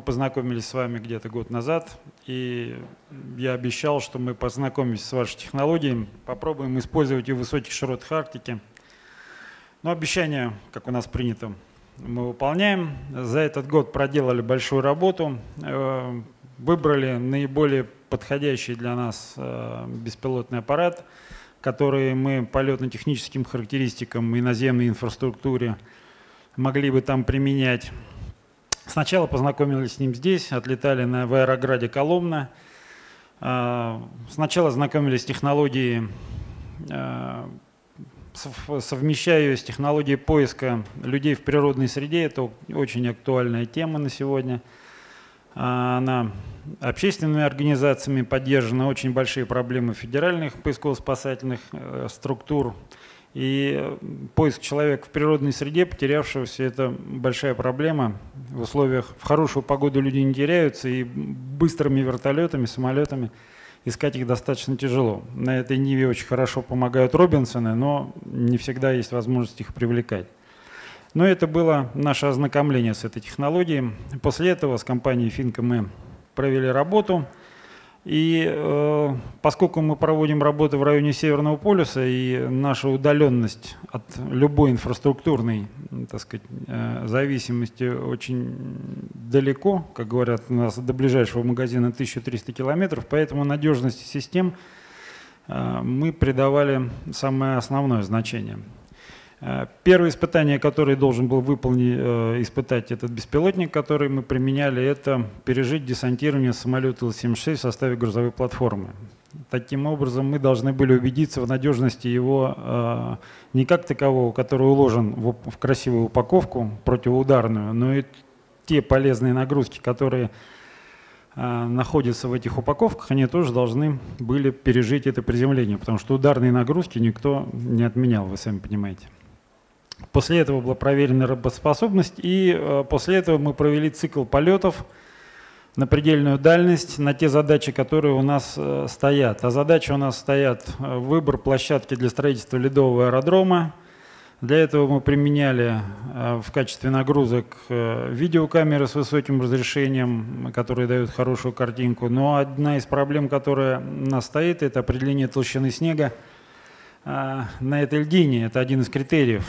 познакомились с вами где-то год назад, и я обещал, что мы познакомимся с вашей технологией, попробуем использовать ее в высоких широтах Арктики. Но обещание, как у нас принято, мы выполняем. За этот год проделали большую работу, э, выбрали наиболее подходящий для нас э, беспилотный аппарат, который мы по летно-техническим характеристикам и наземной инфраструктуре могли бы там применять. Сначала познакомились с ним здесь, отлетали на, в аэрограде Коломна. Э, сначала знакомились с технологией совмещаю ее с технологией поиска людей в природной среде. Это очень актуальная тема на сегодня. А, она общественными организациями поддержана. Очень большие проблемы федеральных поисково-спасательных э, структур. И поиск человека в природной среде, потерявшегося, это большая проблема. В условиях, в хорошую погоду люди не теряются, и быстрыми вертолетами, самолетами – искать их достаточно тяжело. На этой ниве очень хорошо помогают Робинсоны, но не всегда есть возможность их привлекать. Но это было наше ознакомление с этой технологией. После этого с компанией Финка мы провели работу – и э, поскольку мы проводим работу в районе Северного полюса, и наша удаленность от любой инфраструктурной так сказать, э, зависимости очень далеко, как говорят у нас, до ближайшего магазина 1300 километров, поэтому надежности систем э, мы придавали самое основное значение. Э, первое испытание, которое должен был выполнить, э, испытать этот беспилотник, который мы применяли, это пережить десантирование самолета Ил-76 в составе грузовой платформы. Таким образом, мы должны были убедиться в надежности его э, не как такового, который уложен в, в красивую упаковку противоударную, но и те полезные нагрузки, которые находятся в этих упаковках, они тоже должны были пережить это приземление, потому что ударные нагрузки никто не отменял, вы сами понимаете. После этого была проверена работоспособность, и э, после этого мы провели цикл полетов на предельную дальность, на те задачи, которые у нас э, стоят. А задачи у нас стоят э, выбор площадки для строительства ледового аэродрома. Для этого мы применяли в качестве нагрузок видеокамеры с высоким разрешением, которые дают хорошую картинку. Но одна из проблем, которая у нас стоит, это определение толщины снега на этой льдине. Это один из критериев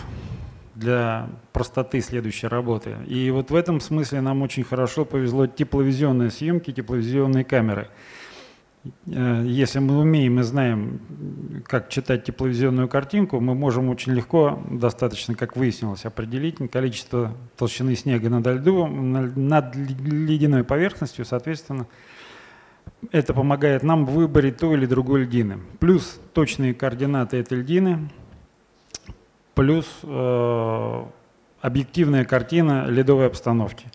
для простоты следующей работы. И вот в этом смысле нам очень хорошо повезло тепловизионные съемки, тепловизионные камеры. Э, если мы умеем и знаем, как читать тепловизионную картинку, мы можем очень легко, достаточно, как выяснилось, определить количество толщины снега над, льду, над ледяной поверхностью, соответственно, это помогает нам в выборе той или другой льдины. Плюс точные координаты этой льдины – плюс э, объективная картина ледовой обстановки.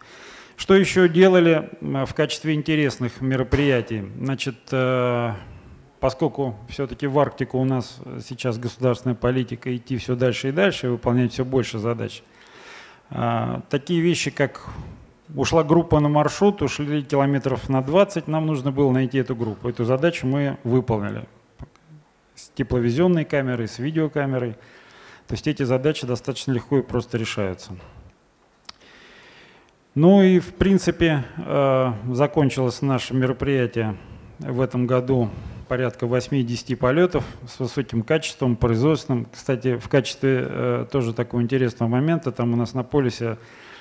Что еще делали в качестве интересных мероприятий? Значит, э, поскольку все-таки в Арктику у нас сейчас государственная политика идти все дальше и дальше, выполнять все больше задач, э, такие вещи, как ушла группа на маршрут, ушли километров на 20, нам нужно было найти эту группу. Эту задачу мы выполнили с тепловизионной камерой, с видеокамерой. То есть эти задачи достаточно легко и просто решаются. Ну и в принципе э, закончилось наше мероприятие в этом году порядка 8-10 полетов с высоким качеством, производственным. Кстати, в качестве э, тоже такого интересного момента, там у нас на полюсе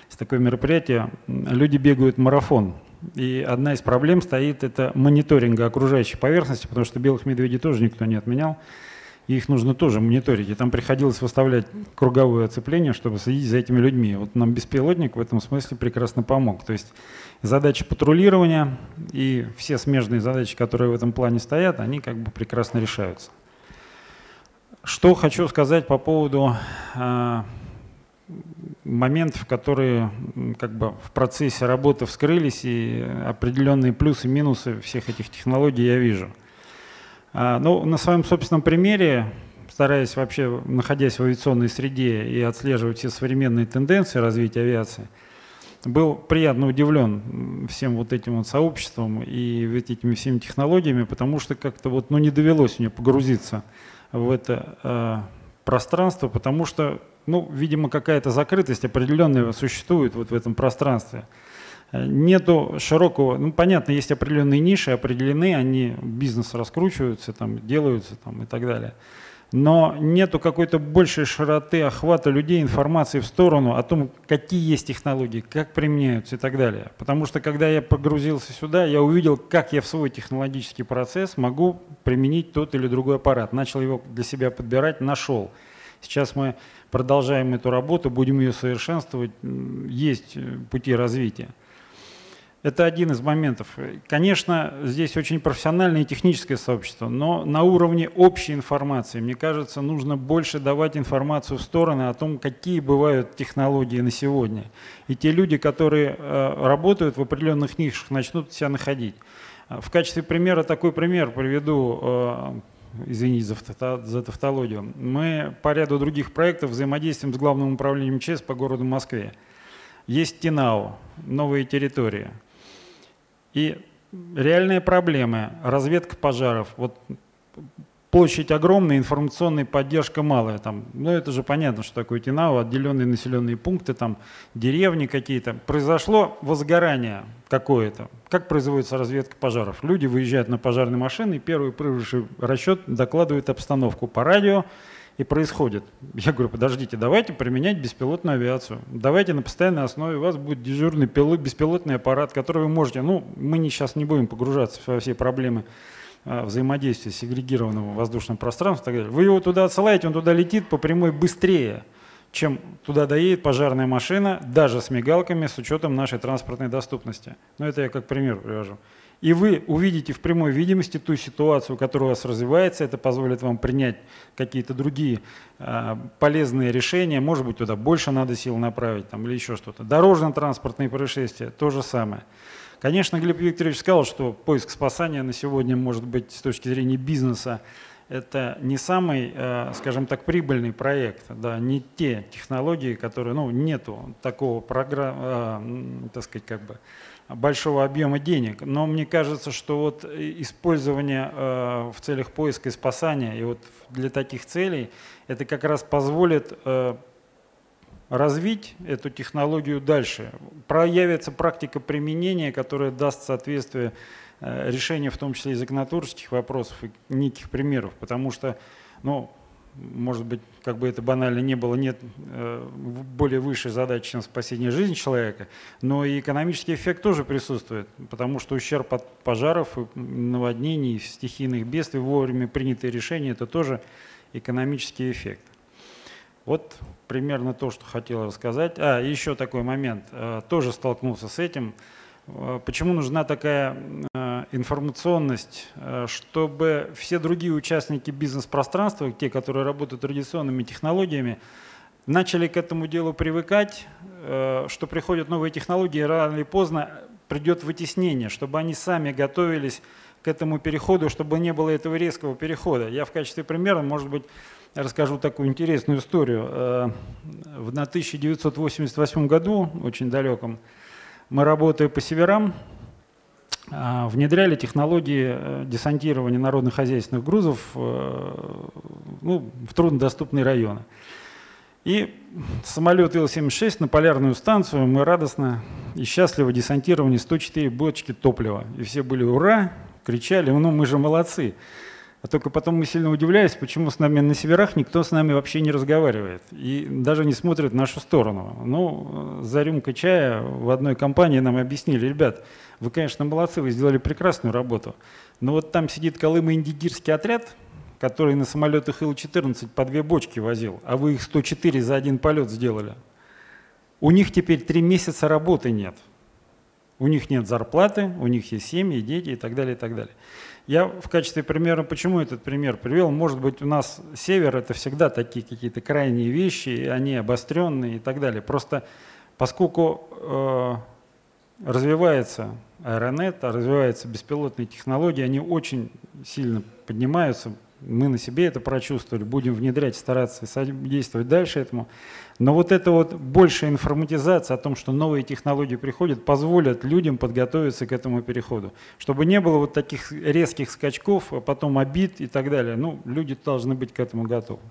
есть такое мероприятие, люди бегают марафон. И одна из проблем стоит это мониторинга окружающей поверхности, потому что белых медведей тоже никто не отменял и их нужно тоже мониторить. И там приходилось выставлять круговое оцепление, чтобы следить за этими людьми. Вот нам беспилотник в этом смысле прекрасно помог. То есть задачи патрулирования и все смежные задачи, которые в этом плане стоят, они как бы прекрасно решаются. Что хочу сказать по поводу э, моментов, которые как бы в процессе работы вскрылись, и определенные плюсы и минусы всех этих технологий я вижу – а, ну, на своем собственном примере, стараясь вообще, находясь в авиационной среде и отслеживать все современные тенденции развития авиации, был приятно удивлен всем вот этим вот сообществом и вот этими всеми технологиями, потому что как-то вот, ну, не довелось мне погрузиться в это э, пространство, потому что, ну, видимо, какая-то закрытость определенная существует вот в этом пространстве. Нету широкого, ну понятно, есть определенные ниши, определены, они бизнес раскручиваются, там, делаются там, и так далее но нету какой-то большей широты охвата людей информации в сторону о том, какие есть технологии, как применяются и так далее. Потому что когда я погрузился сюда, я увидел, как я в свой технологический процесс могу применить тот или другой аппарат. Начал его для себя подбирать, нашел. Сейчас мы продолжаем эту работу, будем ее совершенствовать, есть пути развития. Это один из моментов. Конечно, здесь очень профессиональное и техническое сообщество, но на уровне общей информации, мне кажется, нужно больше давать информацию в стороны о том, какие бывают технологии на сегодня. И те люди, которые э, работают в определенных нишах, начнут себя находить. В качестве примера такой пример приведу, э, извините за, за тавтологию. Мы по ряду других проектов взаимодействуем с Главным управлением ЧС по городу Москве. Есть ТИНАУ, новые территории – и реальные проблемы, разведка пожаров, вот площадь огромная, информационная поддержка малая. Там, ну это же понятно, что такое Тинау, отделенные населенные пункты, там деревни какие-то. Произошло возгорание какое-то. Как производится разведка пожаров? Люди выезжают на пожарные машины, и первый прыжущий расчет докладывает обстановку по радио, и происходит. Я говорю, подождите, давайте применять беспилотную авиацию. Давайте на постоянной основе у вас будет дежурный пилот, беспилотный аппарат, который вы можете, ну, мы не, сейчас не будем погружаться во все проблемы а, взаимодействия с сегрегированным воздушным пространством и так далее. Вы его туда отсылаете, он туда летит по прямой быстрее, чем туда доедет пожарная машина, даже с мигалками, с учетом нашей транспортной доступности. Но это я как пример привожу и вы увидите в прямой видимости ту ситуацию, которая у вас развивается, это позволит вам принять какие-то другие э, полезные решения, может быть, туда больше надо сил направить там, или еще что-то. Дорожно-транспортные происшествия – то же самое. Конечно, Глеб Викторович сказал, что поиск спасания на сегодня может быть с точки зрения бизнеса это не самый, э, скажем так, прибыльный проект, да, не те технологии, которые, ну, нету такого программа, э, так сказать, как бы, большого объема денег. Но мне кажется, что вот использование э, в целях поиска и спасания, и вот для таких целей, это как раз позволит развить эту технологию дальше. Проявится практика применения, которая даст соответствие э, решению, в том числе и законотворческих вопросов, и неких примеров. Потому что, ну, может быть, как бы это банально не было, нет э, более высшей задачи, чем спасение жизни человека, но и экономический эффект тоже присутствует, потому что ущерб от пожаров, наводнений, стихийных бедствий, вовремя принятые решения – это тоже экономический эффект. Вот примерно то, что хотел рассказать. А, еще такой момент, э, тоже столкнулся с этим – почему нужна такая информационность, э, чтобы все другие участники бизнес-пространства, те, которые работают традиционными технологиями, начали к этому делу привыкать, что приходят новые технологии, рано или поздно придет вытеснение, чтобы они сами готовились к этому переходу, чтобы не было этого резкого перехода. Я в качестве примера, может быть, расскажу такую интересную историю. В 1988 году, очень далеком, мы, работая по северам, внедряли технологии э, десантирования народно-хозяйственных грузов э, ну, в труднодоступные районы. И самолет Ил-76 на полярную станцию мы радостно и счастливо десантировали 104 бочки топлива. И все были «Ура!», кричали, ну мы же молодцы. А только потом мы сильно удивлялись, почему с нами на северах никто с нами вообще не разговаривает и даже не смотрит в нашу сторону. Ну, за рюмкой чая в одной компании нам объяснили, ребят, вы, конечно, молодцы, вы сделали прекрасную работу, но вот там сидит Колымо-Индигирский отряд, который на самолетах Ил-14 по две бочки возил, а вы их 104 за один полет сделали. У них теперь три месяца работы нет. У них нет зарплаты, у них есть семьи, дети и так далее, и так далее. Я в качестве примера, почему этот пример привел, может быть, у нас север это всегда такие какие-то крайние вещи, они обостренные и так далее. Просто поскольку э, развивается аэронет, развиваются беспилотные технологии, они очень сильно поднимаются, мы на себе это прочувствовали, будем внедрять, стараться действовать дальше этому. Но вот эта вот большая информатизация о том, что новые технологии приходят, позволят людям подготовиться к этому переходу. Чтобы не было вот таких резких скачков, а потом обид и так далее. Ну, люди должны быть к этому готовы.